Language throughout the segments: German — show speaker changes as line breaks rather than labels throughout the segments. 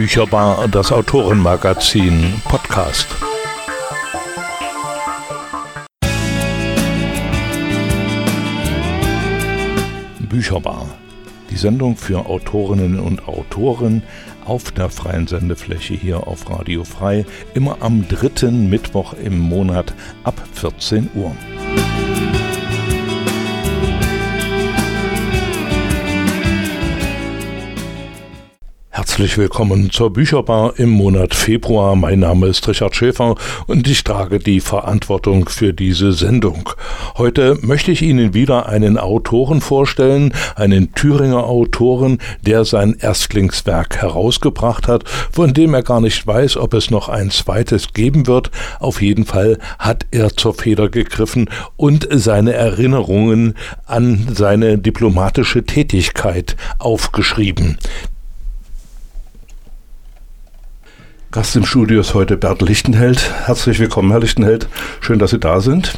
Bücherbar, das Autorenmagazin, Podcast. Bücherbar, die Sendung für Autorinnen und Autoren auf der freien Sendefläche hier auf Radio Frei, immer am dritten Mittwoch im Monat ab 14 Uhr. Herzlich willkommen zur Bücherbar im Monat Februar. Mein Name ist Richard Schäfer und ich trage die Verantwortung für diese Sendung. Heute möchte ich Ihnen wieder einen Autoren vorstellen, einen Thüringer Autoren, der sein Erstlingswerk herausgebracht hat, von dem er gar nicht weiß, ob es noch ein zweites geben wird. Auf jeden Fall hat er zur Feder gegriffen und seine Erinnerungen an seine diplomatische Tätigkeit aufgeschrieben. Gast im Studio ist heute Bert Lichtenheld. Herzlich willkommen, Herr Lichtenheld. Schön, dass Sie da sind.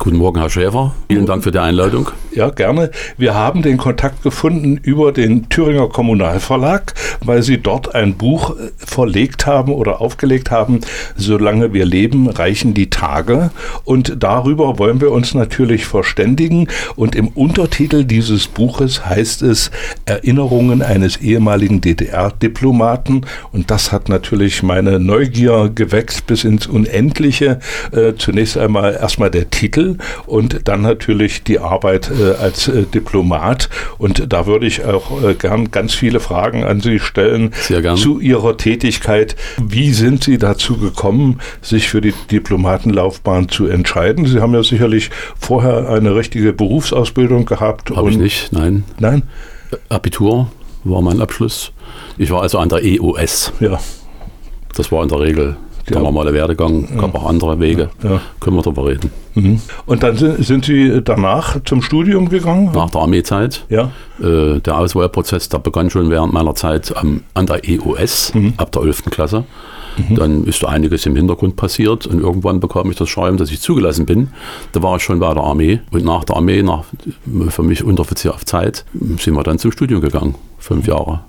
Guten Morgen, Herr Schäfer. Vielen Dank für die Einladung.
Ja, gerne. Wir haben den Kontakt gefunden über den Thüringer Kommunalverlag, weil Sie dort ein Buch äh, verlegt haben oder aufgelegt haben. Solange wir leben, reichen die Tage. Und darüber wollen wir uns natürlich verständigen. Und im Untertitel dieses Buches heißt es Erinnerungen eines ehemaligen DDR-Diplomaten. Und das hat natürlich meine Neugier geweckt bis ins Unendliche. Äh, zunächst einmal erstmal der Titel Titel und dann natürlich die Arbeit äh, als äh, Diplomat. Und da würde ich auch äh, gern ganz viele Fragen an Sie stellen zu Ihrer Tätigkeit. Wie sind Sie dazu gekommen, sich für die Diplomatenlaufbahn zu entscheiden? Sie haben ja sicherlich vorher eine richtige Berufsausbildung gehabt.
Habe ich nicht, nein.
Nein?
Abitur war mein Abschluss. Ich war also an der EOS.
Ja.
Das war in der Regel der normale Werdegang, ja. gab auch andere Wege. Ja. Können wir darüber reden.
Mhm. Und dann sind, sind, Sie danach zum Studium gegangen?
Nach der Armeezeit.
Ja.
Äh, der Auswahlprozess, der begann schon während meiner Zeit am, an der EOS, mhm. ab der 11. Klasse. Mhm. Dann ist da einiges im Hintergrund passiert und irgendwann bekam ich das Schreiben, dass ich zugelassen bin. Da war ich schon bei der Armee und nach der Armee, nach, für mich Unteroffizier auf Zeit, sind wir dann zum Studium gegangen, fünf Jahre.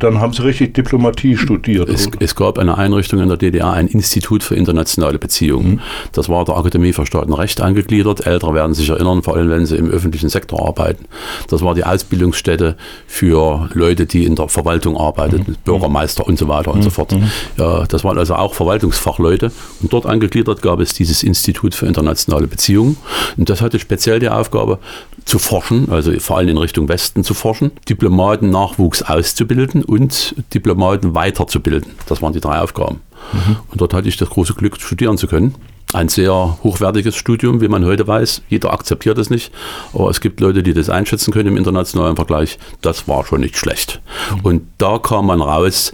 Dann haben Sie richtig Diplomatie studiert.
Es, es, gab eine Einrichtung in der DDR, ein Institut für internationale Beziehungen. Mhm. Das war der Akademie für Staatenrecht angegliedert. Ältere werden sich erinnern, vor allem wenn sie im öffentlichen Sektor arbeiten. Das war die Ausbildungsstätte für Leute, die in der Verwaltung arbeiteten, mhm. Bürgermeister und so weiter und so mhm. fort. Mhm. Ja, das waren also auch Verwaltungsfachleute. Und dort angegliedert gab es dieses Institut für internationale Beziehungen. Und das hatte speziell die Aufgabe, zu forschen, also vor allem in Richtung Westen zu forschen, Diplomaten-Nachwuchs auszubilden und Diplomaten weiterzubilden. Das waren die drei Aufgaben. Mhm. Und dort hatte ich das große Glück, studieren zu können. Ein sehr hochwertiges Studium, wie man heute weiß. Jeder akzeptiert es nicht. Aber es gibt Leute, die das einschätzen können im internationalen Vergleich. Das war schon nicht schlecht. Mhm. Und da kam man raus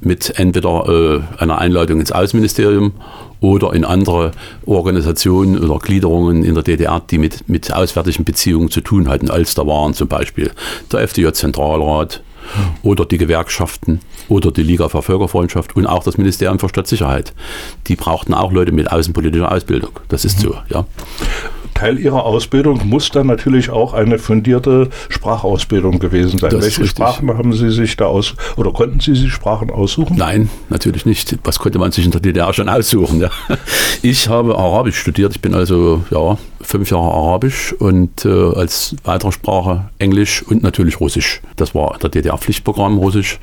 mit entweder äh, einer Einladung ins Außenministerium oder in andere Organisationen oder Gliederungen in der DDR, die mit, mit auswärtigen Beziehungen zu tun hatten, als da waren zum Beispiel der FDJ-Zentralrat oder die Gewerkschaften oder die Liga für Völkerfreundschaft und auch das Ministerium für Staatssicherheit. Die brauchten auch Leute mit außenpolitischer Ausbildung. Das ist mhm. so, ja.
Teil Ihrer Ausbildung muss dann natürlich auch eine fundierte Sprachausbildung gewesen sein. Das Welche Sprachen haben Sie sich da aus oder konnten Sie sich Sprachen aussuchen?
Nein, natürlich nicht. Was konnte man sich in der DDR schon aussuchen? Ja. Ich habe Arabisch studiert. Ich bin also ja, fünf Jahre Arabisch und äh, als weitere Sprache Englisch und natürlich Russisch. Das war der DDR-Pflichtprogramm Russisch.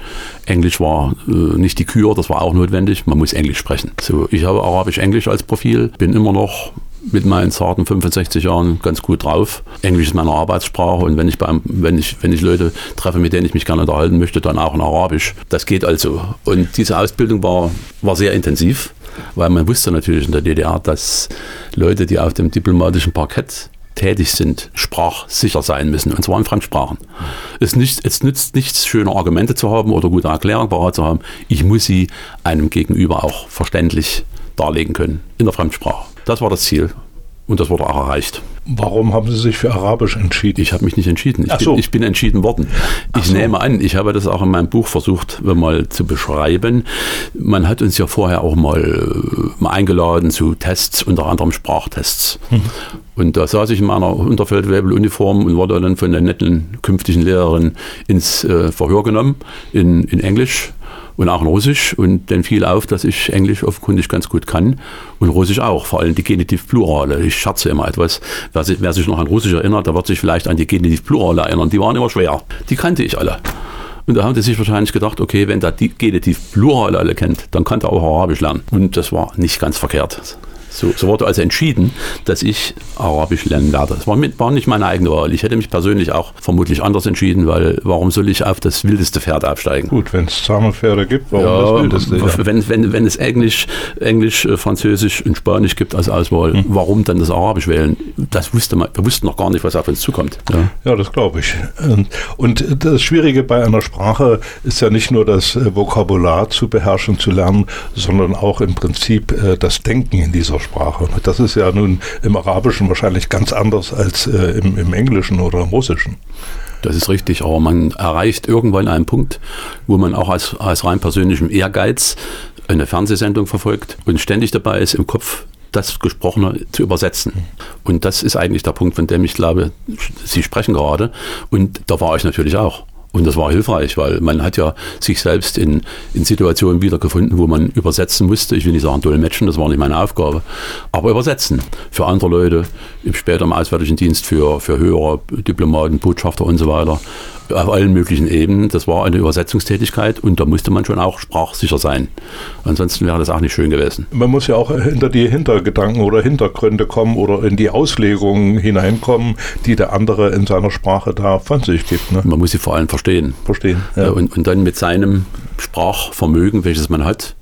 Englisch war äh, nicht die Kür, das war auch notwendig. Man muss Englisch sprechen. So, ich habe Arabisch-Englisch als Profil, bin immer noch mit meinen zarten 65 Jahren ganz gut drauf. Englisch ist meine Arbeitssprache und wenn ich, beim, wenn, ich, wenn ich Leute treffe, mit denen ich mich gerne unterhalten möchte, dann auch in Arabisch. Das geht also. Und diese Ausbildung war, war sehr intensiv, weil man wusste natürlich in der DDR, dass Leute, die auf dem diplomatischen Parkett tätig sind, sprachsicher sein müssen, und zwar in Fremdsprachen. Es, nicht, es nützt nichts, schöne Argumente zu haben oder gute Erklärungen parat zu haben. Ich muss sie einem Gegenüber auch verständlich darlegen können in der Fremdsprache. Das war das Ziel. Und das wurde auch erreicht.
Warum haben Sie sich für Arabisch entschieden?
Ich habe mich nicht entschieden. Ich, so. bin, ich bin, entschieden worden. Ich so. nehme an, ich habe das auch in meinem Buch versucht mal zu beschreiben. Man hat uns ja vorher auch mal, äh, mal eingeladen zu Tests, unter anderem Sprachtests. Mhm. Und da saß ich in meiner Unterfeldwebeluniform und wurde dann von der netten künftigen Lehrerin ins äh, Verhör genommen in, in Englisch und auch in Russisch und dann fiel auf, dass ich Englisch offenkundig ganz gut kann und Russisch auch, vor allem die Genitivplurale. Ich scherze immer etwas. Wer sich, wer sich noch an Russisch erinnert, der wird sich vielleicht an die Genitivplurale erinnern. Die waren immer schwer. Die kannte ich alle. Und da haben die sich wahrscheinlich gedacht, okay, wenn der die Genitivplurale alle kennt, dann kann der auch Arabisch lernen. Und das war nicht ganz verkehrt. So, so, wurde also entschieden, dass ich Arabisch lernen werde. Das war, mit, war, nicht meine eigene Wahl. Ich hätte mich persönlich auch vermutlich anders entschieden, weil warum soll ich auf das wildeste Pferd aufsteigen?
Gut, wenn es zahme Pferde gibt, warum ja, das wildeste?
Ja. Wenn, wenn, wenn es Englisch, Englisch, äh, Französisch und Spanisch gibt als Auswahl, hm. warum dann das Arabisch wählen? Das wusste man, wir wussten noch gar nicht, was auf uns zukommt.
Ja, ja das glaube ich. Und das Schwierige bei einer Sprache ist ja nicht nur das äh, Vokabular zu beherrschen, zu lernen, sondern auch im Prinzip äh, das Denken in dieser Sprache. Sprache. Das ist ja nun im Arabischen wahrscheinlich ganz anders als äh, im, im Englischen oder im Russischen.
Das ist richtig, aber man erreicht irgendwann einen Punkt, wo man auch als, als rein persönlichem Ehrgeiz eine Fernsehsendung verfolgt und ständig dabei ist, im Kopf das Gesprochene zu übersetzen. Und das ist eigentlich der Punkt, von dem ich glaube, Sie sprechen gerade. Und da war ich natürlich auch. Und das war hilfreich, weil man hat ja sich selbst in, in Situationen wiedergefunden, wo man übersetzen musste. Ich will nicht sagen dolmetschen, das war nicht meine Aufgabe, aber übersetzen für andere Leute, später im Auswärtigen Dienst für, für höhere Diplomaten, Botschafter und so weiter auf allen möglichen Ebenen. Das war eine Übersetzungstätigkeit und da musste man schon auch sprachsicher sein. Ansonsten wäre das auch nicht schön gewesen.
Man muss ja auch hinter die Hintergedanken oder Hintergründe kommen oder in die Auslegungen hineinkommen, die der andere in seiner Sprache da von sich gibt. Ne?
Man muss sie vor allem verstehen.
Verstehen.
Ja. Und, und dann mit seinem Sprachvermögen, welches man hat,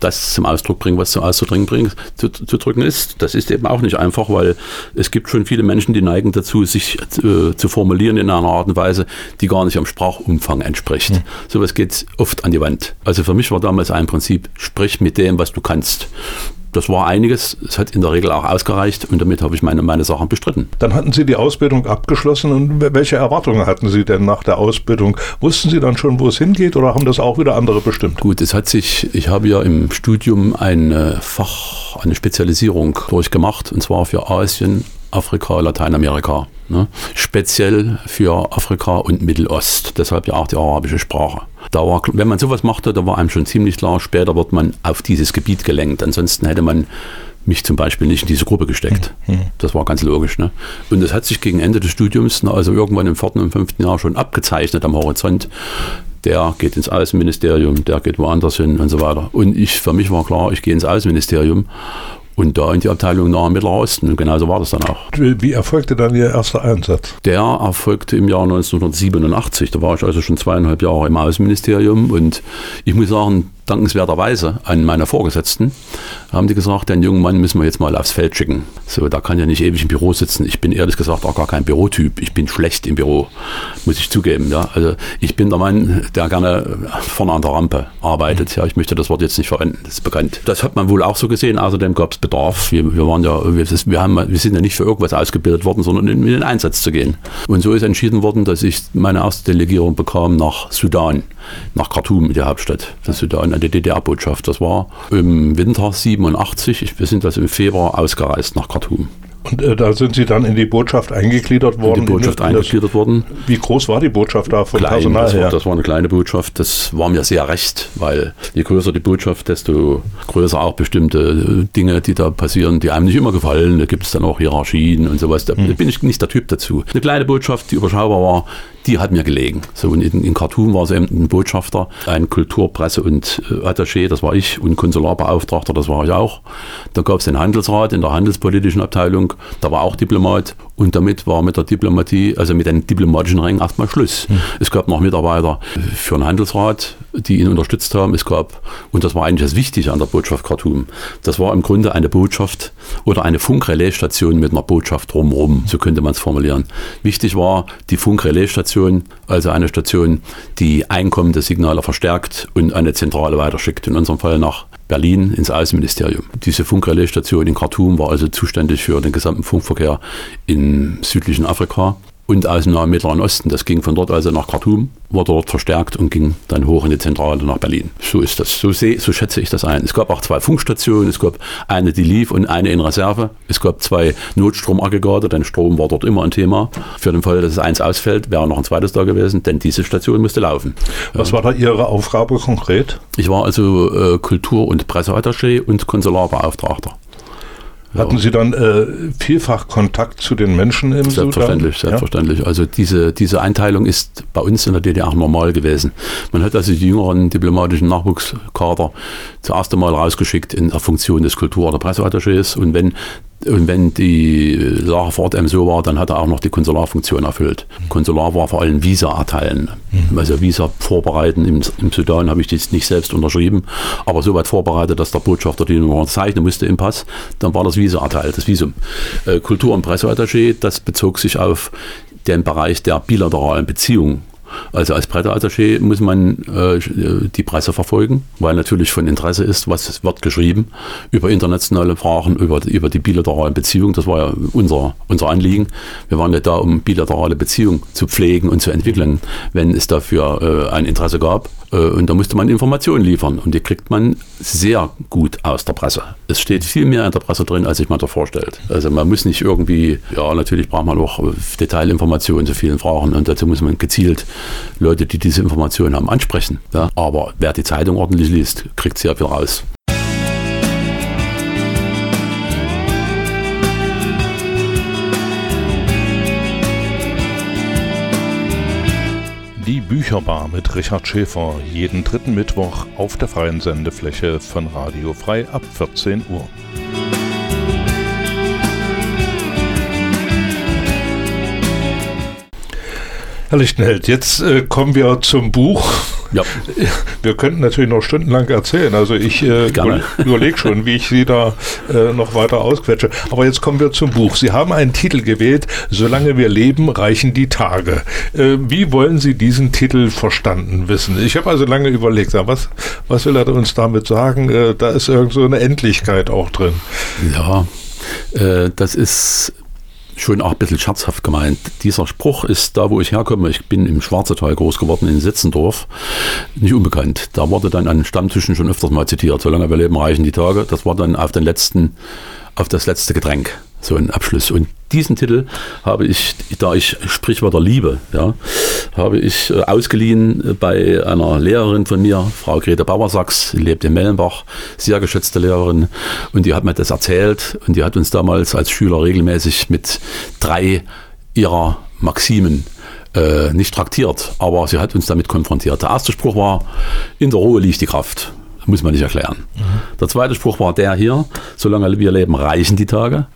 das zum Ausdruck bringen, was zum Ausdruck bringen, zu, zu, drücken ist. Das ist eben auch nicht einfach, weil es gibt schon viele Menschen, die neigen dazu, sich äh, zu formulieren in einer Art und Weise, die gar nicht am Sprachumfang entspricht. Mhm. Sowas geht oft an die Wand. Also für mich war damals ein Prinzip, sprich mit dem, was du kannst das war einiges. Es hat in der Regel auch ausgereicht und damit habe ich meine, meine Sachen bestritten.
Dann hatten Sie die Ausbildung abgeschlossen und welche Erwartungen hatten Sie denn nach der Ausbildung? Wussten Sie dann schon, wo es hingeht oder haben das auch wieder andere bestimmt?
Gut, es hat sich, ich habe ja im Studium ein Fach, eine Spezialisierung durchgemacht und zwar für Asien, Afrika, Lateinamerika. Ne? Speziell für Afrika und Mittelost. Deshalb ja auch die arabische Sprache. Da war, wenn man sowas machte, da war einem schon ziemlich klar, später wird man auf dieses Gebiet gelenkt. Ansonsten hätte man mich zum Beispiel nicht in diese Gruppe gesteckt. Mhm. Das war ganz logisch. Ne? Und das hat sich gegen Ende des Studiums, also irgendwann im vierten und fünften Jahr schon abgezeichnet am Horizont. Der geht ins Außenministerium, der geht woanders hin und so weiter. Und ich, für mich war klar, ich gehe ins Außenministerium und da in die Abteilung Nahe Mittlerer Osten. Und genauso war das dann auch.
Wie erfolgte dann Ihr erster Einsatz?
Der erfolgte im Jahr 1987. Da war ich also schon zweieinhalb Jahre im Außenministerium und ich muss sagen, dankenswerterweise an meine Vorgesetzten, haben die gesagt, den jungen Mann müssen wir jetzt mal aufs Feld schicken. So, da kann ja nicht ewig im Büro sitzen. Ich bin ehrlich gesagt auch gar kein Bürotyp. Ich bin schlecht im Büro, muss ich zugeben. Ja. Also ich bin der Mann, der gerne vorne an der Rampe arbeitet. Ja, ich möchte das Wort jetzt nicht verwenden, das ist bekannt. Das hat man wohl auch so gesehen. Außerdem gab es Bedarf. Wir, wir, waren ja, wir, wir, haben, wir sind ja nicht für irgendwas ausgebildet worden, sondern in, in den Einsatz zu gehen. Und so ist entschieden worden, dass ich meine erste Delegierung bekam nach Sudan, nach Khartoum, der Hauptstadt der Sudan an die DDR-Botschaft. Das war im Winter 87. Wir sind also im Februar ausgereist nach Khartoum.
Und äh, da sind Sie dann in die Botschaft eingegliedert worden?
In die Botschaft in eingegliedert worden.
Wie groß war die Botschaft da
vom Klein, Personal das war, das war eine kleine Botschaft. Das war mir sehr recht, weil je größer die Botschaft, desto größer auch bestimmte äh, Dinge, die da passieren, die einem nicht immer gefallen. Da gibt es dann auch Hierarchien und sowas. Da hm. bin ich nicht der Typ dazu. Eine kleine Botschaft, die überschaubar war, die hat mir gelegen. So in, in Khartoum war es eben ein Botschafter, ein Kulturpresse- und äh, Attaché, das war ich, und Konsularbeauftragter, das war ich auch. Da gab es den Handelsrat in der handelspolitischen Abteilung, da war auch Diplomat und damit war mit der Diplomatie, also mit den diplomatischen Rängen erstmal Schluss. Mhm. Es gab noch Mitarbeiter für den Handelsrat, die ihn unterstützt haben. Es gab, und das war eigentlich das Wichtige an der Botschaft Khartoum, das war im Grunde eine Botschaft oder eine Funkrelaisstation mit einer Botschaft drumherum, so könnte man es formulieren. Wichtig war die Funkrelaisstation, also eine Station, die einkommende Signale verstärkt und eine Zentrale weiterschickt, in unserem Fall nach Berlin ins Außenministerium. Diese Funkrelaisstation in Khartoum war also zuständig für den gesamten Funkverkehr im südlichen Afrika. und aus dem Nahen Mittleren Osten. Das ging von dort also nach Khartoum, wurde dort verstärkt und ging dann hoch in die Zentrale nach Berlin. So ist das. So, seh, so schätze ich das ein. Es gab auch zwei Funkstationen. Es gab eine, die lief und eine in Reserve. Es gab zwei Notstromaggregate, denn Strom war dort immer ein Thema. Für den Fall, dass es eins ausfällt, wäre noch ein zweites da gewesen, denn diese Station musste laufen.
Was war da Ihre Aufgabe konkret?
Ich war also äh, Kultur- und Presseattaché und Konsularbeauftragter.
Hatten Sie dann äh, vielfach Kontakt zu den Menschen im
Selbstverständlich,
Sudan?
selbstverständlich. Ja? Also diese, diese Einteilung ist bei uns in der DDR normal gewesen. Man hat also die jüngeren diplomatischen Nachwuchskader zuerst einmal rausgeschickt in der Funktion des Kultur- oder Presseattachés und wenn und wenn die Lage vor Ort eben so war, dann hat er auch noch die Konsularfunktion erfüllt. Konsular war vor allem Visa erteilen. Mhm. Also Visa vorbereiten. Im, im Sudan habe ich das nicht selbst unterschrieben, aber so weit vorbereitet, dass der Botschafter die nur zeichnen musste im Pass. Dann war das Visa erteilt, das Visum. Äh, Kultur- und Presseattaché, das bezog sich auf den Bereich der bilateralen Beziehungen also als Presseattaché muss man äh, die Presse verfolgen, weil natürlich von Interesse ist, was wird geschrieben über internationale Fragen, über, über die bilateralen Beziehungen. Das war ja unser, unser Anliegen. Wir waren ja da, um bilaterale Beziehungen zu pflegen und zu entwickeln, wenn es dafür äh, ein Interesse gab. Äh, und da musste man Informationen liefern und die kriegt man sehr gut aus der Presse. Es steht viel mehr in der Presse drin, als sich man da vorstellt. Also man muss nicht irgendwie, ja natürlich braucht man auch Detailinformationen zu vielen Fragen und dazu muss man gezielt Leute, die diese Informationen haben, ansprechen. Ja? Aber wer die Zeitung ordentlich liest, kriegt sehr viel raus.
Die Bücherbar mit Richard Schäfer jeden dritten Mittwoch auf der freien Sendefläche von Radio Frei ab 14 Uhr. Herr Lichtenheld, jetzt äh, kommen wir zum Buch. Ja. Wir könnten natürlich noch stundenlang erzählen. Also ich äh, überlege schon, wie ich Sie da äh, noch weiter ausquetsche. Aber jetzt kommen wir zum Buch. Sie haben einen Titel gewählt, Solange wir leben, reichen die Tage. Äh, wie wollen Sie diesen Titel verstanden wissen? Ich habe also lange überlegt, was, was will er uns damit sagen? Äh, da ist irgend so eine Endlichkeit auch drin.
Ja, äh, das ist schon auch ein bisschen scherzhaft gemeint. Dieser Spruch ist da, wo ich herkomme. Ich bin im Schwarzetal groß geworden, in Sitzendorf. Nicht unbekannt. Da wurde dann an Stammtischen schon öfters mal zitiert. Solange wir leben, reichen die Tage. Das war dann auf den letzten, auf das letzte Getränk so ein Abschluss. Und diesen Titel habe ich, da ich Sprichwörter liebe, ja, habe ich äh, ausgeliehen bei einer Lehrerin von mir, Frau Grete Bauersachs, lebt in Mellenbach, sehr geschätzte Lehrerin. Und die hat mir das erzählt und die hat uns damals als Schüler regelmäßig mit drei ihrer Maximen äh, nicht traktiert, aber sie hat uns damit konfrontiert. Der erste Spruch war, in der Ruhe liegt die Kraft. Muss man nicht erklären. Mhm. Der zweite Spruch war der hier, solange wir leben, reichen die Tage.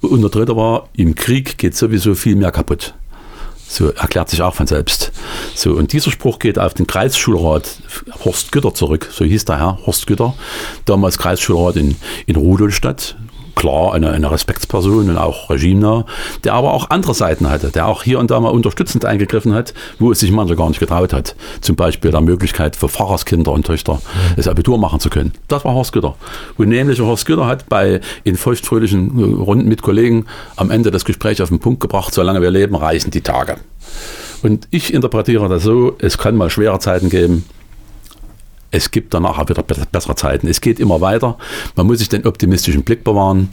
Und der dritte war, im Krieg geht sowieso viel mehr kaputt. So erklärt sich auch von selbst. So, und dieser Spruch geht auf den Kreisschulrat Horst Gütter zurück. So hieß der Herr Horst Gütter, damals Kreisschulrat in, in Rudolstadt, klar eine, eine Respektsperson und auch regimenah, der aber auch andere Seiten hatte, der auch hier und da mal unterstützend eingegriffen hat, wo es sich mancher gar nicht getraut hat. Zum Beispiel der Möglichkeit für Pfarrerskinder und Töchter das Abitur machen zu können. Das war Horst Gütter. Und nämlich Horst Gütter hat bei in feuchtfröhlichen äh, Runden mit Kollegen am Ende das Gespräch auf den Punkt gebracht, solange wir leben, reichen die Tage. Und ich interpretiere das so, es kann mal schwere Zeiten geben, es gibt danach auch wieder bessere Zeiten. Es geht immer weiter. Man muss sich den optimistischen Blick bewahren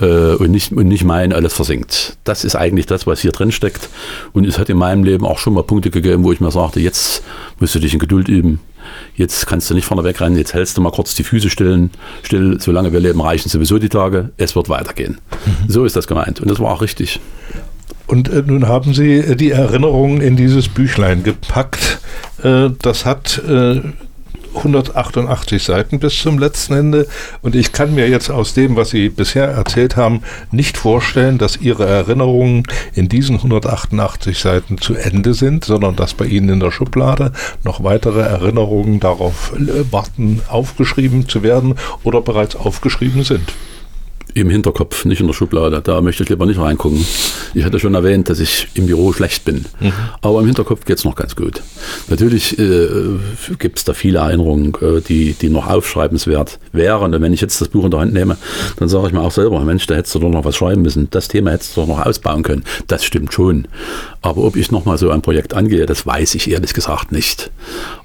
äh, und, nicht, und nicht meinen, alles versinkt. Das ist eigentlich das, was hier drin steckt. Und es hat in meinem Leben auch schon mal Punkte gegeben, wo ich mir sagte, jetzt musst du dich in Geduld üben. Jetzt kannst du nicht vorne wegrennen, jetzt hältst du mal kurz die Füße stillen, still, solange wir leben, reichen sowieso die Tage, es wird weitergehen. Mhm. So ist das gemeint und das war auch richtig.
Und äh, nun haben Sie äh, die Erinnerungen in dieses Büchlein gepackt. Äh, das hat äh, 188 Seiten bis zum letzten Ende. Und ich kann mir jetzt aus dem, was Sie bisher erzählt haben, nicht vorstellen, dass Ihre Erinnerungen in diesen 188 Seiten zu Ende sind, sondern dass bei Ihnen in der Schublade noch weitere Erinnerungen darauf warten, aufgeschrieben zu werden oder bereits aufgeschrieben sind.
Im Hinterkopf, nicht in der Schublade. Da möchte ich lieber nicht reingucken. Ich hatte schon erwähnt, dass ich im Büro schlecht bin. Mhm. Aber im Hinterkopf geht es noch ganz gut. Natürlich äh, gibt es da viele Erinnerungen, äh, die, die noch aufschreibenswert wären. Und wenn ich jetzt das Buch in der Hand nehme, dann sage ich mir auch selber, Mensch, da hättest du doch noch was schreiben müssen. Das Thema hättest du doch noch ausbauen können. Das stimmt schon. Aber ob ich nochmal so ein Projekt angehe, das weiß ich ehrlich gesagt nicht.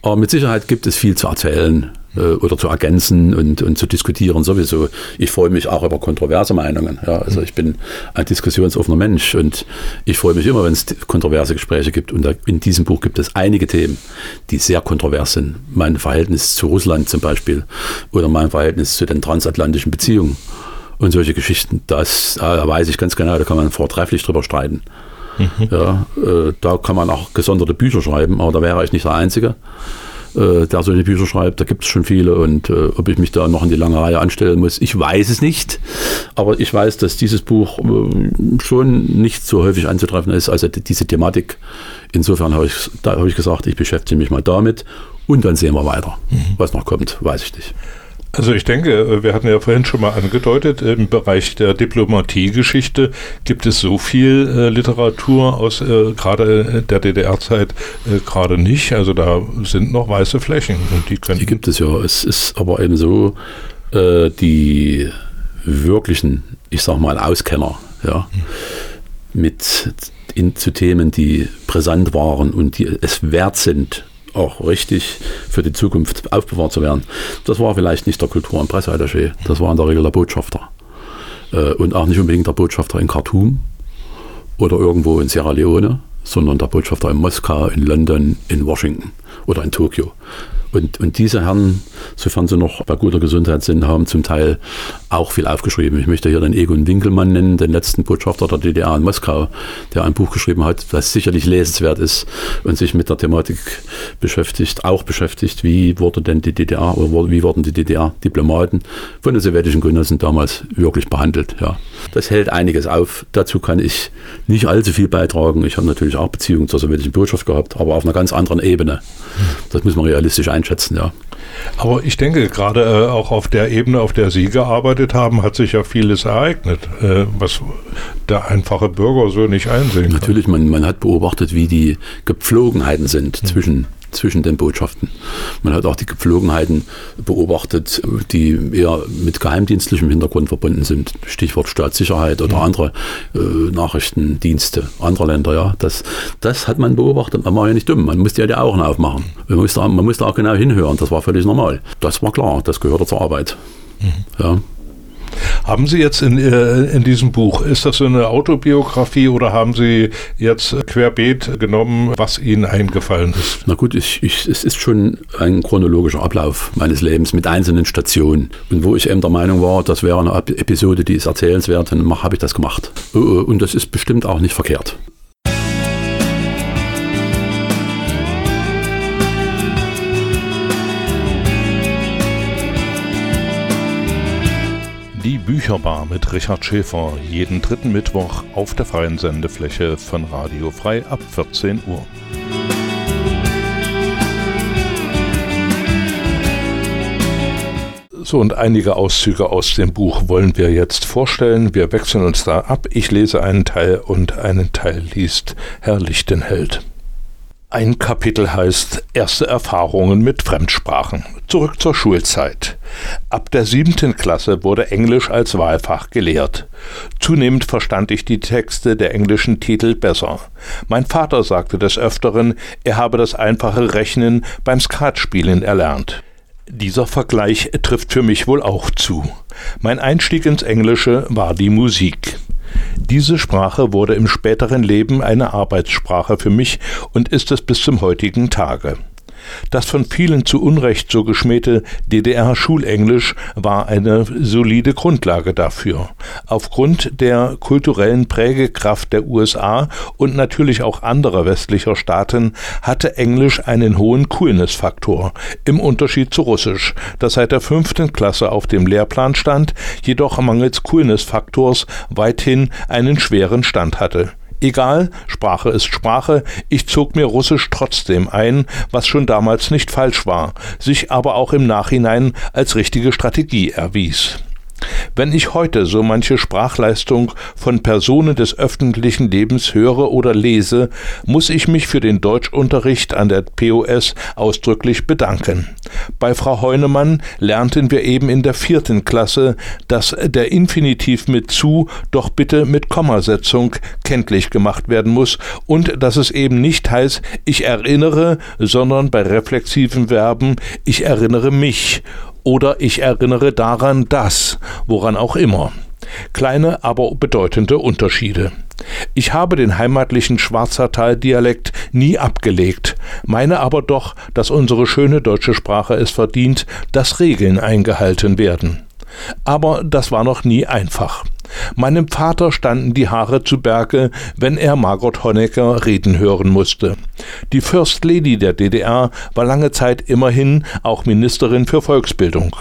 Aber mit Sicherheit gibt es viel zu erzählen äh, oder zu ergänzen und, und zu diskutieren sowieso. Ich freue mich auch über kontroverse Meinungen. Ja, also ich bin ein diskussionsoffener Mensch und ich freue mich immer, wenn es kontroverse Gespräche gibt. Und in diesem Buch gibt es einige Themen, die sehr kontrovers sind. Mein Verhältnis zu Russland zum Beispiel oder mein Verhältnis zu den transatlantischen Beziehungen und solche Geschichten. Das da weiß ich ganz genau, da kann man vortrefflich drüber streiten. Mhm. Ja, äh, da kann man auch gesonderte Bücher schreiben, aber da wäre ich nicht der Einzige, äh, der solche Bücher schreibt. Da gibt es schon viele und äh, ob ich mich da noch in die lange Reihe anstellen muss, ich weiß es nicht. Aber ich weiß, dass dieses Buch äh, schon nicht so häufig anzutreffen ist, also diese Thematik. Insofern habe ich, da hab ich gesagt, ich beschäftige mich mal damit und dann sehen wir weiter. Mhm. Was noch kommt, weiß ich nicht.
Also ich denke, äh, wir hatten ja vorhin schon mal angedeutet, im Bereich der Diplomatiegeschichte gibt es so viel äh, Literatur aus äh, gerade der DDR-Zeit äh, gerade nicht. Also da sind noch weiße Flächen
und die können. Die gibt es ja. Es ist aber eben so, äh, die wirklichen, ich sag mal, Auskenner, ja, mit in, zu Themen, die brisant waren und die es wert sind, auch richtig für die Zukunft aufbewahrt zu werden. Das war vielleicht nicht der Kultur- und Presseattaché, das war in der Regel der Botschafter. Äh, und auch nicht unbedingt der Botschafter in Khartoum oder irgendwo in Sierra Leone, sondern der Botschafter in Moskau, in London, in Washington oder in Tokio. Und, und diese Herren, sofern sie noch bei guter Gesundheit sind, haben zum Teil auch viel aufgeschrieben. Ich möchte hier den Egon Winkelmann nennen, den letzten Botschafter der DDR in Moskau, der ein Buch geschrieben hat, das sicherlich lesenswert ist und sich mit der Thematik beschäftigt, auch beschäftigt, wie wurde denn die DDR oder wie wurden die DDR-Diplomaten von den sowjetischen Genossen damals wirklich behandelt. Ja. Das hält einiges auf. Dazu kann ich nicht allzu viel beitragen. Ich habe natürlich auch Beziehungen zur sowjetischen Botschaft gehabt, aber auf einer ganz anderen Ebene. Das muss man realistisch einschätzen, ja.
Aber ich denke, gerade äh, auch auf der Ebene, auf der Sie gearbeitet haben, hat sich ja vieles ereignet, äh, was der einfache Bürger so nicht einsehen kann.
Natürlich, man, man hat beobachtet, wie die Gepflogenheiten sind mhm. zwischen zwischen den Botschaften. Man hat auch die Gepflogenheiten beobachtet, die eher mit geheimdienstlichem Hintergrund verbunden sind. Stichwort Staatssicherheit oder mhm. andere äh, Nachrichtendienste anderer Länder. Ja, das, das hat man beobachtet. Man war ja nicht dumm. Man musste ja die Augen aufmachen. Man musste, man musste auch genau hinhören. Das war völlig normal. Das war klar. Das gehörte zur Arbeit. Mhm. Ja.
Haben Sie jetzt in, äh, in diesem Buch, ist das so eine Autobiografie oder haben Sie jetzt querbeet genommen, was Ihnen eingefallen ist?
Na gut, ich, ich, es ist schon ein chronologischer Ablauf meines Lebens mit einzelnen Stationen. Und wo ich eben der Meinung war, das wäre eine Episode, die ist erzählenswert, dann habe ich das gemacht. Äh, äh, und das ist bestimmt auch nicht verkehrt.
Bücherbar mit Richard Schäfer jeden dritten Mittwoch auf der freien Sendefläche von Radio Frei ab 14 Uhr. So, und einige Auszüge aus dem Buch wollen wir jetzt vorstellen. Wir wechseln uns da ab. Ich lese einen Teil und einen Teil liest Herr Lichtenheld. Ein Kapitel heißt Erste Erfahrungen mit Fremdsprachen. Zurück zur Schulzeit. Ab der siebten Klasse wurde Englisch als Wahlfach gelehrt. Zunehmend verstand ich die Texte der englischen Titel besser. Mein Vater sagte des Öfteren, er habe das einfache Rechnen beim Skatspielen erlernt. Dieser Vergleich trifft für mich wohl auch zu. Mein Einstieg ins Englische war die Musik. Diese Sprache wurde im späteren Leben eine Arbeitssprache für mich und ist es bis zum heutigen Tage. Das von vielen zu Unrecht so geschmähte DDR-Schulenglisch war eine solide Grundlage dafür. Aufgrund der kulturellen Prägekraft der USA und natürlich auch anderer westlicher Staaten hatte Englisch einen hohen Coolness-Faktor, im Unterschied zu Russisch, das seit der fünften Klasse auf dem Lehrplan stand, jedoch mangels Coolness-Faktors weithin einen schweren Stand hatte. Egal, Sprache ist Sprache, ich zog mir Russisch trotzdem ein, was schon damals nicht falsch war, sich aber auch im Nachhinein als richtige Strategie erwies. Wenn ich heute so manche Sprachleistung von Personen des öffentlichen Lebens höre oder lese, muss ich mich für den Deutschunterricht an der POS ausdrücklich bedanken. Bei Frau Heunemann lernten wir eben in der vierten Klasse, dass der Infinitiv mit zu doch bitte mit Kommasetzung kenntlich gemacht werden muss und dass es eben nicht heißt, ich erinnere, sondern bei reflexiven Verben, ich erinnere mich oder ich erinnere daran, dass, woran auch immer. Kleine, aber bedeutende Unterschiede. Ich habe den heimatlichen Schwarzertal-Dialekt nie abgelegt, meine aber doch, dass unsere schöne deutsche Sprache es verdient, dass Regeln eingehalten werden. Aber das war noch nie einfach. Meinem Vater standen die Haare zu Berge, wenn er Margot Honecker reden hören musste. Die First Lady der DDR war lange Zeit immerhin auch Ministerin für Volksbildung.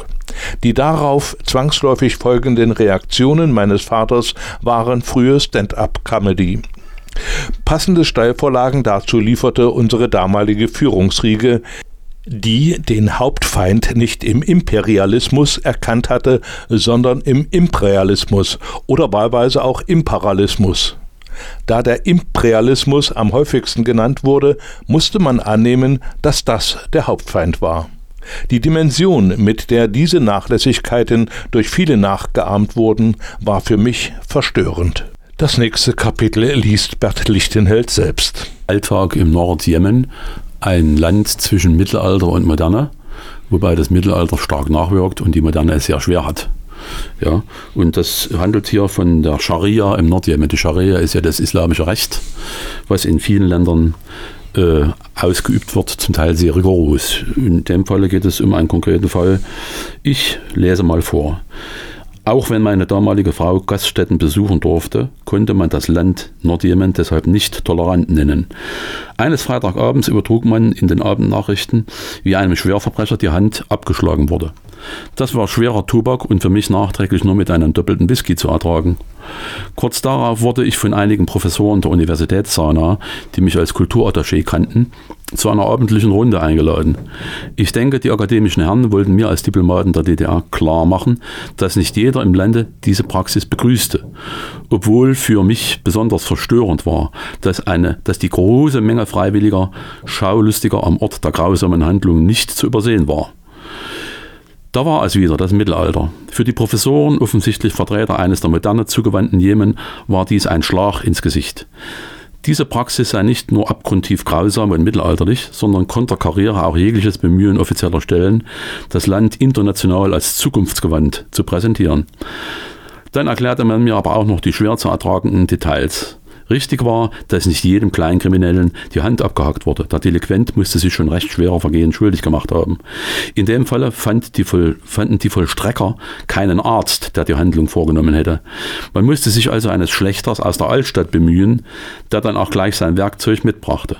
Die darauf zwangsläufig folgenden Reaktionen meines Vaters waren frühe Stand-up-Comedy. Passende Steilvorlagen dazu lieferte unsere damalige Führungsriege, die den Hauptfeind nicht im Imperialismus erkannt hatte, sondern im Imperialismus oder wahlweise auch Imperialismus. Da der Imperialismus am häufigsten genannt wurde, musste man annehmen, dass das der Hauptfeind war. Die Dimension, mit der diese Nachlässigkeiten durch viele nachgeahmt wurden, war für mich verstörend. Das nächste Kapitel liest Bert Lichtenheld selbst.
Alltag im Nordjemen ein Land zwischen Mittelalter und Moderne, wobei das Mittelalter stark nachwirkt und die Moderne es sehr schwer hat. Ja, und das handelt hier von der Scharia im Nordjemen. Die Scharia ist ja das islamische Recht, was in vielen Ländern äh, ausgeübt wird, zum Teil sehr rigoros. In dem Fall geht es um einen konkreten Fall. Ich lese mal vor. Auch wenn meine damalige Frau Gaststätten besuchen durfte, konnte man das Land Nordjemen deshalb nicht tolerant nennen. Eines Freitagabends übertrug man in den Abendnachrichten, wie einem Schwerverbrecher die Hand abgeschlagen wurde. Das war schwerer Tobak und für mich nachträglich nur mit einem doppelten Whisky zu ertragen. Kurz darauf wurde ich von einigen Professoren der Universität Sanaa, die mich als Kulturattaché kannten, zu einer abendlichen Runde eingeladen. Ich denke, die akademischen Herren wollten mir als Diplomaten der DDR klar machen, dass nicht jeder im Lande diese Praxis begrüßte. Obwohl für mich besonders verstörend war, dass, eine, dass die große Menge Freiwilliger, Schaulustiger am Ort der grausamen Handlung nicht zu übersehen war. Da war es wieder, das Mittelalter. Für die Professoren, offensichtlich Vertreter eines der Moderne zugewandten Jemen, war dies ein Schlag ins Gesicht. Diese Praxis sei nicht nur abgrundtief grausam und mittelalterlich, sondern konterkariere auch jegliches Bemühen offizieller Stellen, das Land international als zukunftsgewandt zu präsentieren. Dann erklärte man mir aber auch noch die schwer zu ertragenden Details. Richtig war, dass nicht jedem Kleinkriminellen die Hand abgehackt wurde. Der Delinquent musste sich schon recht schwerer Vergehen schuldig gemacht haben. In dem Falle fand die Voll, fanden die Vollstrecker keinen Arzt, der die Handlung vorgenommen hätte. Man musste sich also eines Schlechters aus der Altstadt bemühen, der dann auch gleich sein Werkzeug mitbrachte.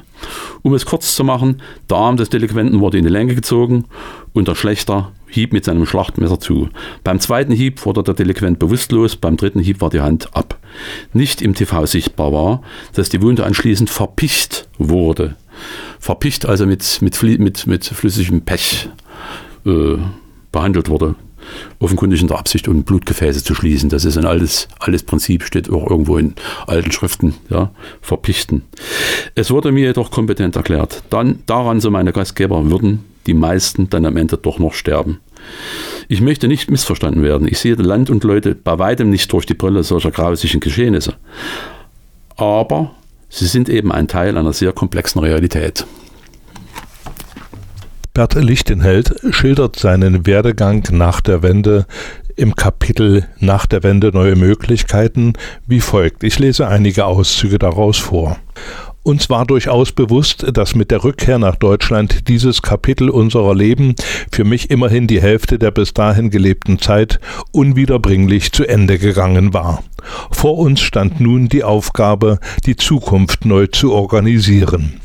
Um es kurz zu machen, der Arm des Delinquenten wurde in die Länge gezogen und der Schlechter hieb mit seinem Schlachtmesser zu. Beim zweiten Hieb wurde der Delinquent bewusstlos, beim dritten Hieb war die Hand ab. Nicht im TV sichtbar war, dass die Wunde anschließend verpicht wurde. Verpicht also mit, mit, mit, mit flüssigem Pech äh, behandelt wurde offenkundig in der Absicht, um Blutgefäße zu schließen. Das ist ein altes, altes Prinzip, steht auch irgendwo in alten Schriften, ja, verpichten. Es wurde mir jedoch kompetent erklärt, dann daran, so meine Gastgeber, würden die meisten dann am Ende doch noch sterben. Ich möchte nicht missverstanden werden. Ich sehe Land und Leute bei weitem nicht durch die Brille solcher grausigen Geschehnisse. Aber sie sind eben ein Teil einer sehr komplexen Realität.
Bert Lichtenheld schildert seinen Werdegang nach der Wende im Kapitel Nach der Wende neue Möglichkeiten wie folgt. Ich lese einige Auszüge daraus vor. Uns war durchaus bewusst, dass mit der Rückkehr nach Deutschland dieses Kapitel unserer Leben, für mich immerhin die Hälfte der bis dahin gelebten Zeit, unwiederbringlich zu Ende gegangen war. Vor uns stand nun die Aufgabe, die Zukunft neu zu organisieren.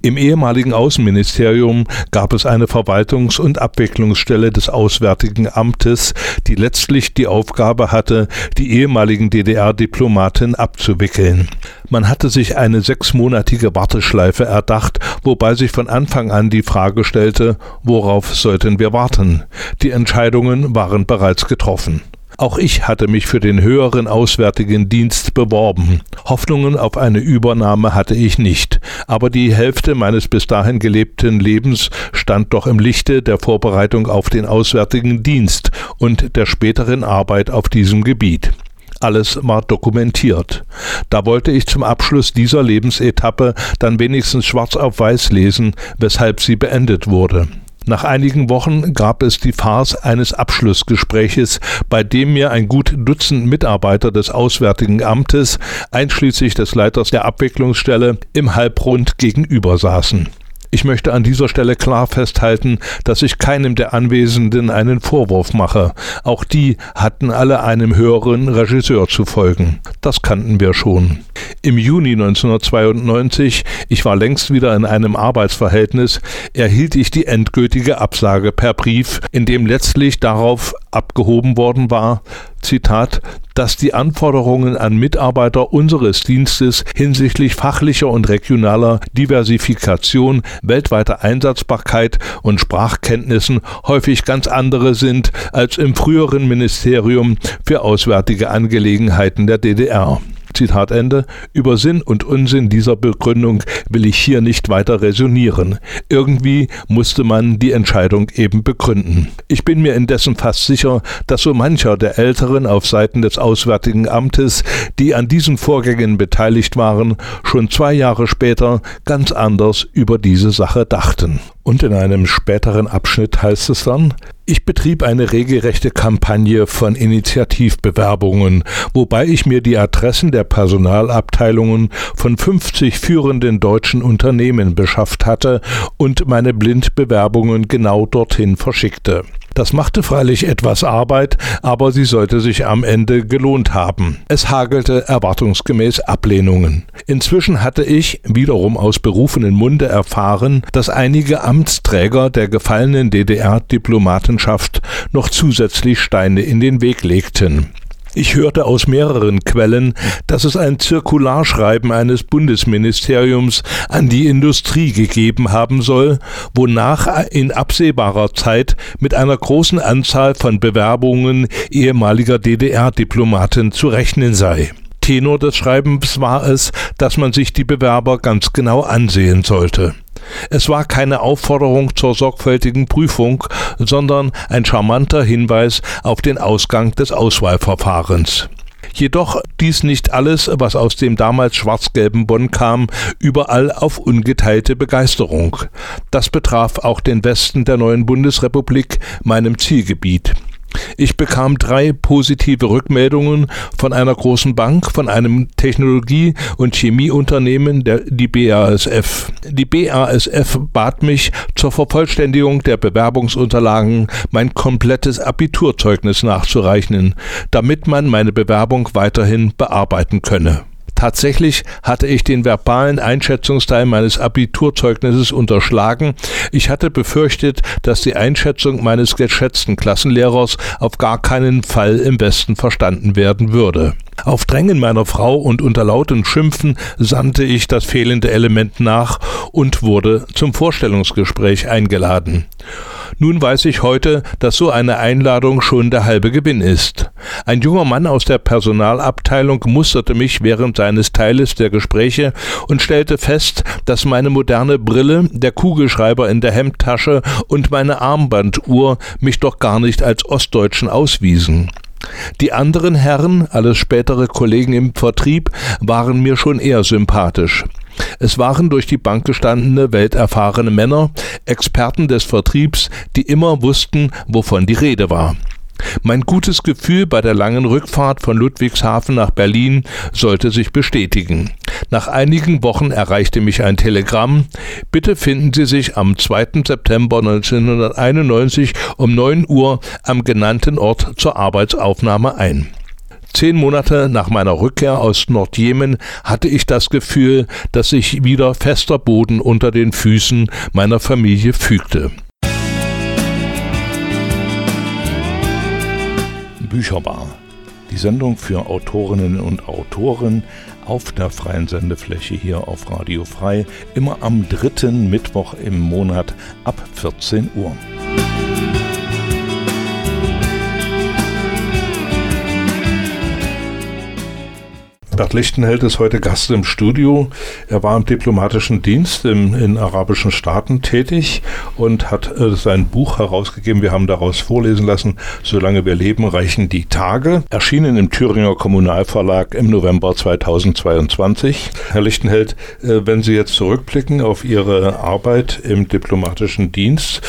Im ehemaligen Außenministerium gab es eine Verwaltungs- und Abwicklungsstelle des Auswärtigen Amtes, die letztlich die Aufgabe hatte, die ehemaligen DDR-Diplomaten abzuwickeln. Man hatte sich eine sechsmonatige Warteschleife erdacht, wobei sich von Anfang an die Frage stellte, worauf sollten wir warten? Die Entscheidungen waren bereits getroffen. Auch ich hatte mich für den höheren Auswärtigen Dienst beworben. Hoffnungen auf eine Übernahme hatte ich nicht, aber die Hälfte meines bis dahin gelebten Lebens stand doch im Lichte der Vorbereitung auf den Auswärtigen Dienst und der späteren Arbeit auf diesem Gebiet. Alles war dokumentiert. Da wollte ich zum Abschluss dieser Lebensetappe dann wenigstens schwarz auf weiß lesen, weshalb sie beendet wurde. Nach einigen Wochen gab es die Farce eines Abschlussgespräches, bei dem mir ein gut Dutzend Mitarbeiter des Auswärtigen Amtes, einschließlich des Leiters der Abwicklungsstelle, im Halbrund gegenüber saßen. Ich möchte an dieser Stelle klar festhalten, dass ich keinem der Anwesenden einen Vorwurf mache. Auch die hatten alle einem höheren Regisseur zu folgen. Das kannten wir schon. Im Juni 1992, ich war längst wieder in einem Arbeitsverhältnis, erhielt ich die endgültige Absage per Brief, in dem letztlich darauf abgehoben worden war, Zitat, dass die Anforderungen an Mitarbeiter unseres Dienstes hinsichtlich fachlicher und regionaler Diversifikation, weltweiter Einsatzbarkeit und Sprachkenntnissen häufig ganz andere sind als im früheren Ministerium für Auswärtige Angelegenheiten der DDR. Zitat Ende. Über Sinn und Unsinn dieser Begründung will ich hier nicht weiter resonieren. Irgendwie musste man die Entscheidung eben begründen. Ich bin mir indessen fast sicher, dass so mancher der Älteren auf Seiten des Auswärtigen Amtes, die an diesen Vorgängen beteiligt waren, schon zwei Jahre später ganz anders über diese Sache dachten. Und in einem späteren Abschnitt heißt es dann, ich betrieb eine regelrechte Kampagne von Initiativbewerbungen, wobei ich mir die Adressen der Personalabteilungen von 50 führenden deutschen Unternehmen beschafft hatte und meine Blindbewerbungen genau dorthin verschickte. Das machte freilich etwas Arbeit, aber sie sollte sich am Ende gelohnt haben. Es hagelte erwartungsgemäß Ablehnungen. Inzwischen hatte ich, wiederum aus berufenen Munde erfahren, dass einige Amtsträger der gefallenen DDR-Diplomatenschaft noch zusätzlich Steine in den Weg legten. Ich hörte aus mehreren Quellen, dass es ein Zirkularschreiben eines Bundesministeriums an die Industrie gegeben haben soll, wonach in absehbarer Zeit mit einer großen Anzahl von Bewerbungen ehemaliger DDR-Diplomaten zu rechnen sei. Tenor des Schreibens war es, dass man sich die Bewerber ganz genau ansehen sollte. Es war keine Aufforderung zur sorgfältigen Prüfung, sondern ein charmanter Hinweis auf den Ausgang des Auswahlverfahrens. Jedoch dies nicht alles, was aus dem damals schwarz-gelben Bonn kam, überall auf ungeteilte Begeisterung. Das betraf auch den Westen der neuen Bundesrepublik, meinem Zielgebiet. Ich bekam drei positive Rückmeldungen von einer großen Bank, von einem Technologie- und Chemieunternehmen, der, die BASF. Die BASF bat mich zur Vervollständigung der Bewerbungsunterlagen mein komplettes Abiturzeugnis nachzureichen, damit man meine Bewerbung weiterhin bearbeiten könne. Tatsächlich hatte ich den verbalen Einschätzungsteil meines Abiturzeugnisses unterschlagen. Ich hatte befürchtet, dass die Einschätzung meines geschätzten Klassenlehrers auf gar keinen Fall im Westen verstanden werden würde. Auf Drängen meiner Frau und unter lauten Schimpfen sandte ich das fehlende Element nach und wurde zum Vorstellungsgespräch eingeladen. Nun weiß ich heute, dass so eine Einladung schon der halbe Gewinn ist. Ein junger Mann aus der Personalabteilung musterte mich während seines Teiles der Gespräche und stellte fest, dass meine moderne Brille, der Kugelschreiber in der Hemdtasche und meine Armbanduhr mich doch gar nicht als Ostdeutschen auswiesen. Die anderen Herren, alles spätere Kollegen im Vertrieb, waren mir schon eher sympathisch. Es waren durch die Bank gestandene, welterfahrene Männer, Experten des Vertriebs, die immer wussten, wovon die Rede war. Mein gutes Gefühl bei der langen Rückfahrt von Ludwigshafen nach Berlin sollte sich bestätigen. Nach einigen Wochen erreichte mich ein Telegramm. Bitte finden Sie sich am 2. September 1991 um 9 Uhr am genannten Ort zur Arbeitsaufnahme ein. Zehn Monate nach meiner Rückkehr aus Nordjemen hatte ich das Gefühl, dass sich wieder fester Boden unter den Füßen meiner Familie fügte. Bücherbar. Die Sendung für Autorinnen und Autoren auf der freien Sendefläche hier auf Radio Frei, immer am dritten Mittwoch im Monat ab 14 Uhr. Bert Lichtenheld ist heute Gast im Studio. Er war im diplomatischen Dienst im, in arabischen Staaten tätig und hat äh, sein Buch herausgegeben. Wir haben daraus vorlesen lassen, Solange wir leben, reichen die Tage. Erschienen im Thüringer Kommunalverlag im November 2022. Herr Lichtenheld, äh, wenn Sie jetzt zurückblicken auf Ihre Arbeit im diplomatischen Dienst,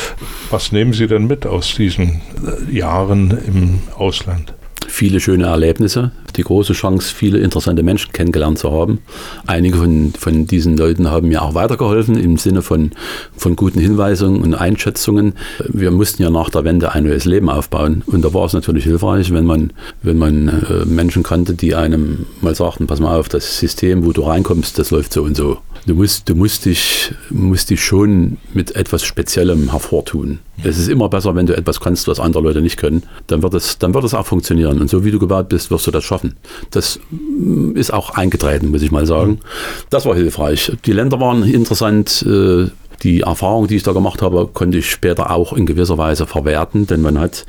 was nehmen Sie denn mit aus diesen äh, Jahren im Ausland?
Viele schöne Erlebnisse, die große Chance, viele interessante Menschen kennengelernt zu haben. Einige von, von diesen Leuten haben mir auch weitergeholfen im Sinne von, von guten Hinweisungen und Einschätzungen. Wir mussten ja nach der Wende ein neues Leben aufbauen und da war es natürlich hilfreich, wenn man, wenn man äh, Menschen kannte, die einem mal sagten, pass mal auf, das System, wo du reinkommst, das läuft so und so. Du musst, du musst, dich, musst dich schon mit etwas Speziellem hervortun. Es ist immer besser, wenn du etwas kannst, was andere Leute nicht können. Dann wird es, dann wird es auch funktionieren. Und so wie du gebaut bist, wirst du das schaffen. Das mm, ist auch eingetreten, muss ich mal sagen. Das war hilfreich. Die Länder waren interessant. Äh, die Erfahrung, die ich da gemacht habe, konnte ich später auch in gewisser Weise verwerten, denn man hat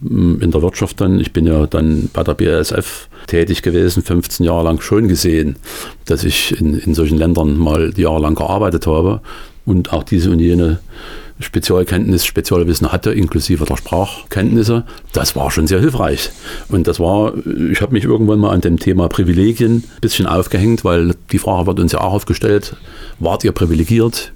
in der Wirtschaft dann, ich bin ja dann bei der BASF tätig gewesen, 15 Jahre lang schon gesehen, dass ich in, in solchen Ländern mal jahrelang gearbeitet habe und auch diese und jene Spezialkenntnis, Spezialwissen hatte, inklusive der Sprachkenntnisse, das war schon sehr hilfreich. Und das war, ich habe mich irgendwann mal an dem Thema Privilegien ein bisschen aufgehängt, weil die Frage wird uns ja auch aufgestellt, wart ihr privilegiert?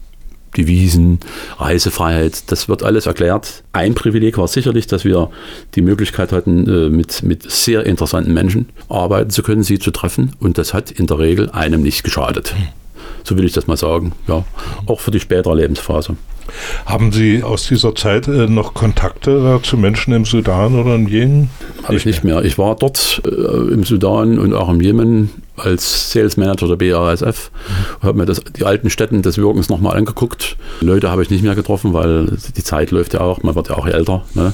Devisen, Reisefreiheit, das wird alles erklärt. Ein Privileg war sicherlich, dass wir die Möglichkeit hatten, äh, mit, mit sehr interessanten Menschen arbeiten zu können, sie zu treffen. Und das hat in der Regel einem nicht geschadet. So will ich das mal sagen. Ja, auch für die spätere Lebensphase.
Haben Sie aus dieser Zeit äh, noch Kontakte zu Menschen im Sudan oder im Jemen?
Habe ich nicht mehr. Ich war dort äh, im Sudan und auch im Jemen als Sales Manager der BASF, mhm. habe mir das, die alten Städten des Wirkens nochmal angeguckt. Leute habe ich nicht mehr getroffen, weil die Zeit läuft ja auch, man wird ja auch älter. Ne?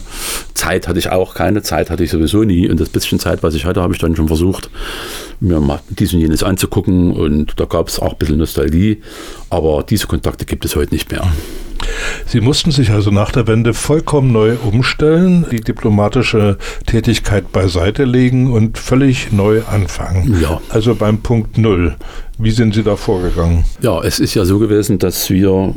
Zeit hatte ich auch keine, Zeit hatte ich sowieso nie und das bisschen Zeit, was ich hatte, habe ich dann schon versucht, mir mal dies und jenes anzugucken und da gab es auch ein bisschen Nostalgie, aber diese Kontakte gibt es heute nicht mehr.
Sie mussten sich also nach der Wende vollkommen neu umstellen, die diplomatische Tätigkeit beiseite legen und völlig neu anfangen. Ja. Also beim Punkt Null. Wie sind Sie da vorgegangen?
Ja, es ist ja so gewesen, dass wir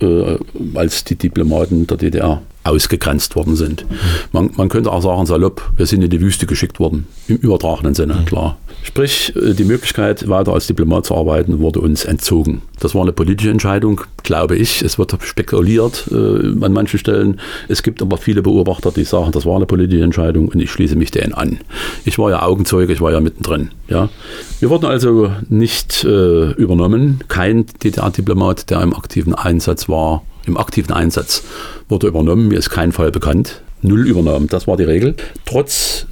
äh, als die Diplomaten der DDR ausgegrenzt worden sind. Man, man, könnte auch sagen, salopp, wir sind in die Wüste geschickt worden, im übertragenen Sinne, mhm. klar. Sprich, äh, die Möglichkeit, weiter als Diplomat zu arbeiten, wurde uns entzogen. Das war eine politische Entscheidung, glaube ich. Es wird spekuliert äh, an manchen Stellen. Es gibt aber viele Beobachter, die sagen, das war eine politische Entscheidung und ich schließe mich denen an. Ich war ja Augenzeuge, ich war ja mittendrin. Ja. Wir wurden also nicht äh, übernommen. Kein DDR-Diplomat, der im aktiven Einsatz war, im aktiven Einsatz wurde übernommen. Mir ist kein Fall bekannt. Null übernommen, das war die Regel. Trotz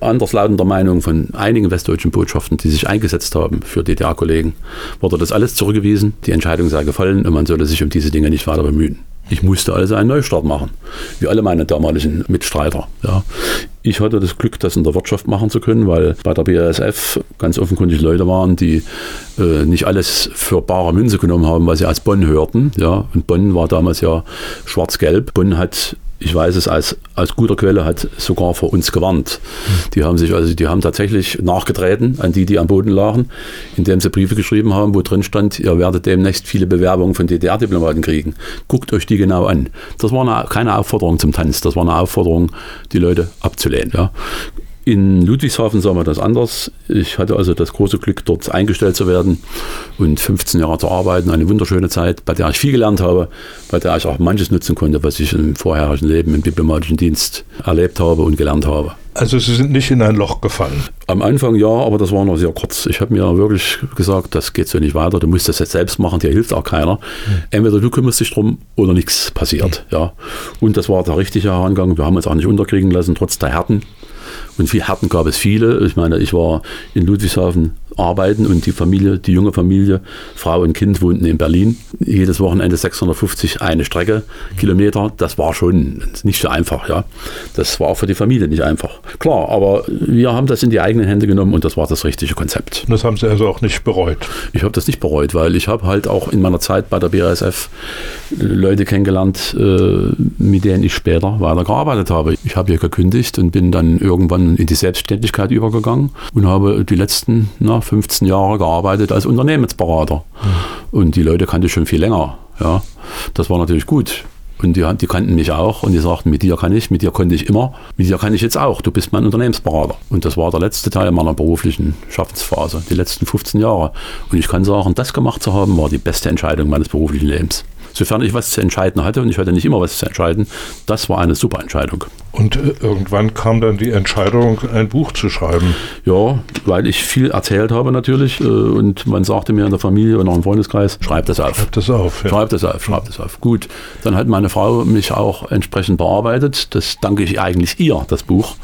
anderslautender Meinung von einigen westdeutschen Botschaften, die sich eingesetzt haben für DDR-Kollegen, wurde das alles zurückgewiesen. Die Entscheidung sei gefallen und man solle sich um diese Dinge nicht weiter bemühen. Ich musste also einen Neustart machen, wie alle meine damaligen Mitstreiter. Ja. Ich hatte das Glück, das in der Wirtschaft machen zu können, weil bei der BASF ganz offenkundig Leute waren, die äh, nicht alles für bare Münze genommen haben, was sie aus Bonn hörten. Ja. Und Bonn war damals ja schwarz-gelb. Bonn hat ich weiß es als, als guter Quelle, hat sogar vor uns gewarnt. Die haben sich also, die haben tatsächlich nachgetreten an die, die am Boden lagen, indem sie Briefe geschrieben haben, wo drin stand, ihr werdet demnächst viele Bewerbungen von DDR-Diplomaten kriegen. Guckt euch die genau an. Das war eine, keine Aufforderung zum Tanz, das war eine Aufforderung, die Leute abzulehnen. Ja. In Ludwigshafen sah man das anders. Ich hatte also das große Glück, dort eingestellt zu werden und 15 Jahre zu arbeiten. Eine wunderschöne Zeit, bei der ich viel gelernt habe, bei der ich auch manches nutzen konnte, was ich im vorherigen Leben im diplomatischen Dienst erlebt habe und gelernt habe.
Also Sie sind nicht in ein Loch gefallen?
Am Anfang ja, aber das war noch sehr kurz. Ich habe mir wirklich gesagt, das geht so nicht weiter. Du musst das jetzt selbst machen, dir hilft auch keiner. Mhm. Entweder du kümmerst dich drum oder nichts passiert. Mhm. Ja. Und das war der richtige Herangang. Wir haben uns auch nicht unterkriegen lassen, trotz der Härten. Und viel Härten gab es viele. Ich meine, ich war in Ludwigshafen arbeiten und die Familie, die junge Familie, Frau und Kind wohnten in Berlin. Jedes Wochenende 650 eine Strecke, Kilometer. Das war schon nicht so einfach, ja. Das war auch für die Familie nicht einfach. Klar, aber wir haben das in die eigenen Hände genommen und das war das richtige Konzept.
Das haben Sie also auch nicht bereut?
Ich habe das nicht bereut, weil ich habe halt auch in meiner Zeit bei der BASF Leute kennengelernt, äh, mit denen ich später weiter gearbeitet habe. Ich habe hier gekündigt und bin dann irgendwann in die Selbstständigkeit übergegangen und habe die letzten na, 15 Jahre gearbeitet als Unternehmensberater. Und die Leute kannte ich schon viel länger. Ja. Das war natürlich gut. Und die, die, kannten mich auch und die sagten, mit dir kann ich, mit dir konnte ich immer, mit dir kann ich jetzt auch. Du bist mein Unternehmensberater. Und das war der letzte Teil meiner beruflichen Schaffensphase, die letzten 15 Jahre. Und ich kann sagen, das gemacht zu haben, war die beste Entscheidung meines beruflichen Lebens sofern ich was zu entscheiden hatte, und ich hatte nicht immer was zu entscheiden, das war eine super Entscheidung.
Und äh, irgendwann kam dann die Entscheidung, ein Buch zu schreiben.
Ja, weil ich viel erzählt habe natürlich äh, und man sagte mir in der Familie und auch im Freundeskreis, schreib das auf.
Schreib das auf.
Ja. Schreib das auf, schreib das auf. Gut, dann hat meine Frau mich auch entsprechend bearbeitet. Das danke ich eigentlich ihr, das Buch,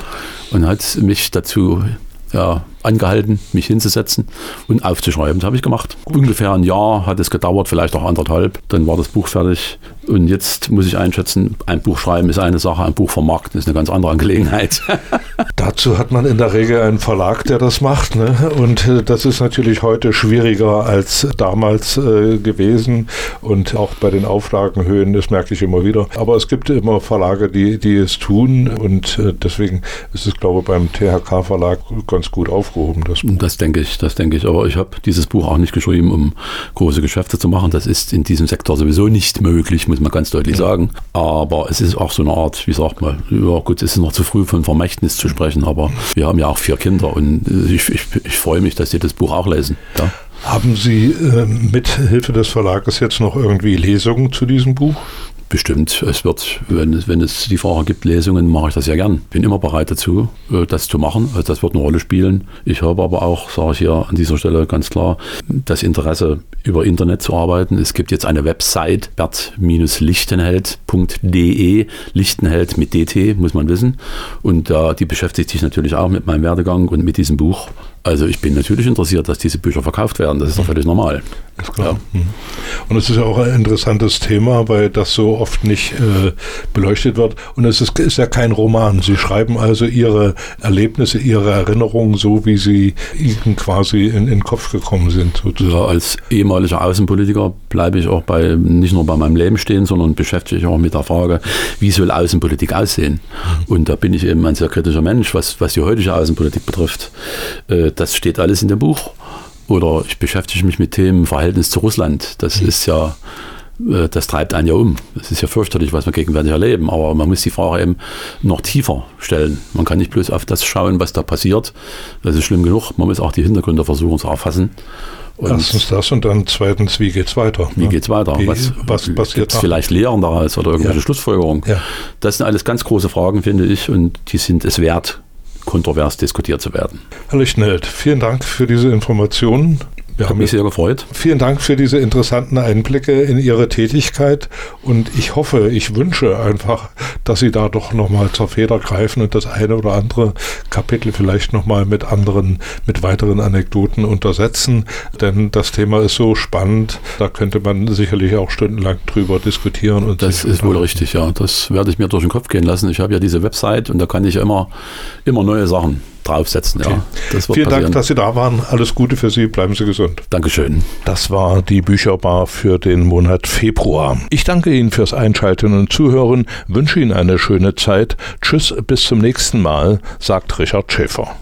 und hat mich dazu ja, angehalten, mich hinzusetzen und aufzuschreiben. Das habe ich gemacht. Ungefähr ein Jahr hat es gedauert, vielleicht auch anderthalb. Dann war das Buch fertig. Und jetzt muss ich einschätzen, ein Buch schreiben ist eine Sache, ein Buch vermarkten ist eine ganz andere Angelegenheit.
Dazu hat man in der Regel einen Verlag, der das macht. Ne? Und äh, das ist natürlich heute schwieriger als damals äh, gewesen. Und auch bei den Auflagenhöhen, das merke ich immer wieder. Aber es gibt immer Verlage, die, die es tun. Und äh, deswegen ist es, glaube ich, beim THK-Verlag ganz gut aufgehoben aufgehoben,
das. Das denke ich, das denke ich. Aber ich habe dieses Buch auch nicht geschrieben, um große Geschäfte zu machen. Das ist in diesem Sektor sowieso nicht möglich, muss man ganz deutlich ja. sagen. Aber es ist auch so eine Art, wie sagt man, ja gut, es ist noch zu früh von Vermächtnis zu sprechen, aber wir haben ja auch vier Kinder und ich, ich, ich freue mich, dass sie das Buch auch lesen. Ja.
Haben Sie äh, mit Hilfe des Verlages jetzt noch irgendwie Lesungen zu diesem Buch?
Bestimmt. Es wird, wenn es, wenn es die Frage gibt, Lesungen, mache ich das ja gern. Bin immer bereit dazu, äh, das zu machen. Also das wird eine Rolle spielen. Ich habe aber auch, sage ich hier an dieser Stelle ganz klar, das Interesse, über Internet zu arbeiten. Es gibt jetzt eine Website, bert-lichtenheld.de, Lichtenheld mit DT, muss man wissen. Und äh, die beschäftigt sich natürlich auch mit meinem Werdegang und mit diesem Buch. Also ich bin natürlich interessiert, dass diese Bücher verkauft werden. Das ist doch völlig normal. Ist klar.
Ja. Mhm. Und es ist ja auch ein interessantes Thema, weil das so oft nicht äh, beleuchtet wird. Und es ist, ist, ja kein Roman. Sie schreiben also Ihre Erlebnisse, Ihre Erinnerungen so, wie sie Ihnen quasi in, in den Kopf gekommen sind.
Ja, als ehemaliger Außenpolitiker bleibe ich auch bei nicht nur bei meinem Leben stehen, sondern beschäftige mich auch mit der Frage, wie soll Außenpolitik aussehen? Mhm. Und da bin ich eben ein sehr kritischer Mensch, was, was die heutige Außenpolitik betrifft. Äh, das steht alles in dem Buch. Oder ich beschäftige mich mit Themen Verhältnis zu Russland. Das mhm. ist ja, äh, das treibt einen ja um. Es ist ja fürchterlich, was wir gegenwärtig erleben. Aber man muss die Frage eben noch tiefer stellen. Man kann nicht bloß auf das schauen, was da passiert. Das ist schlimm genug. Man muss auch die Hintergründe versuchen zu erfassen.
Und Erstens das und dann zweitens, wie geht es weiter?
Wie ne? geht es weiter? Wie, was, was passiert vielleicht Lehren daraus oder irgendwelche ja. Schlussfolgerungen? Ja. Das sind alles ganz große Fragen, finde ich, und die sind es wert, kontrovers diskutiert zu werden.
Herr Lichtenheld, vielen Dank für diese Informationen.
Wir haben mich sehr gefreut.
Vielen Dank für diese interessanten Einblicke in Ihre Tätigkeit und ich hoffe, ich wünsche einfach, dass Sie da doch nochmal zur Feder greifen und das eine oder andere Kapitel vielleicht nochmal mit anderen, mit weiteren Anekdoten untersetzen, denn das Thema ist so spannend, da könnte man sicherlich auch stundenlang drüber diskutieren.
Und das ist wohl richtig, ja. Das werde ich mir durch den Kopf gehen lassen. Ich habe ja diese Website und da kann ich immer, immer neue Sachen draufsetzen.
Okay. Ja, Vielen passieren. Dank, dass Sie da waren. Alles Gute für Sie. Bleiben Sie gesund.
Dankeschön.
Das war die Bücherbar für den Monat Februar. Ich danke Ihnen fürs Einschalten und Zuhören, wünsche Ihnen eine schöne Zeit. Tschüss, bis zum nächsten Mal, sagt Richard Schäfer.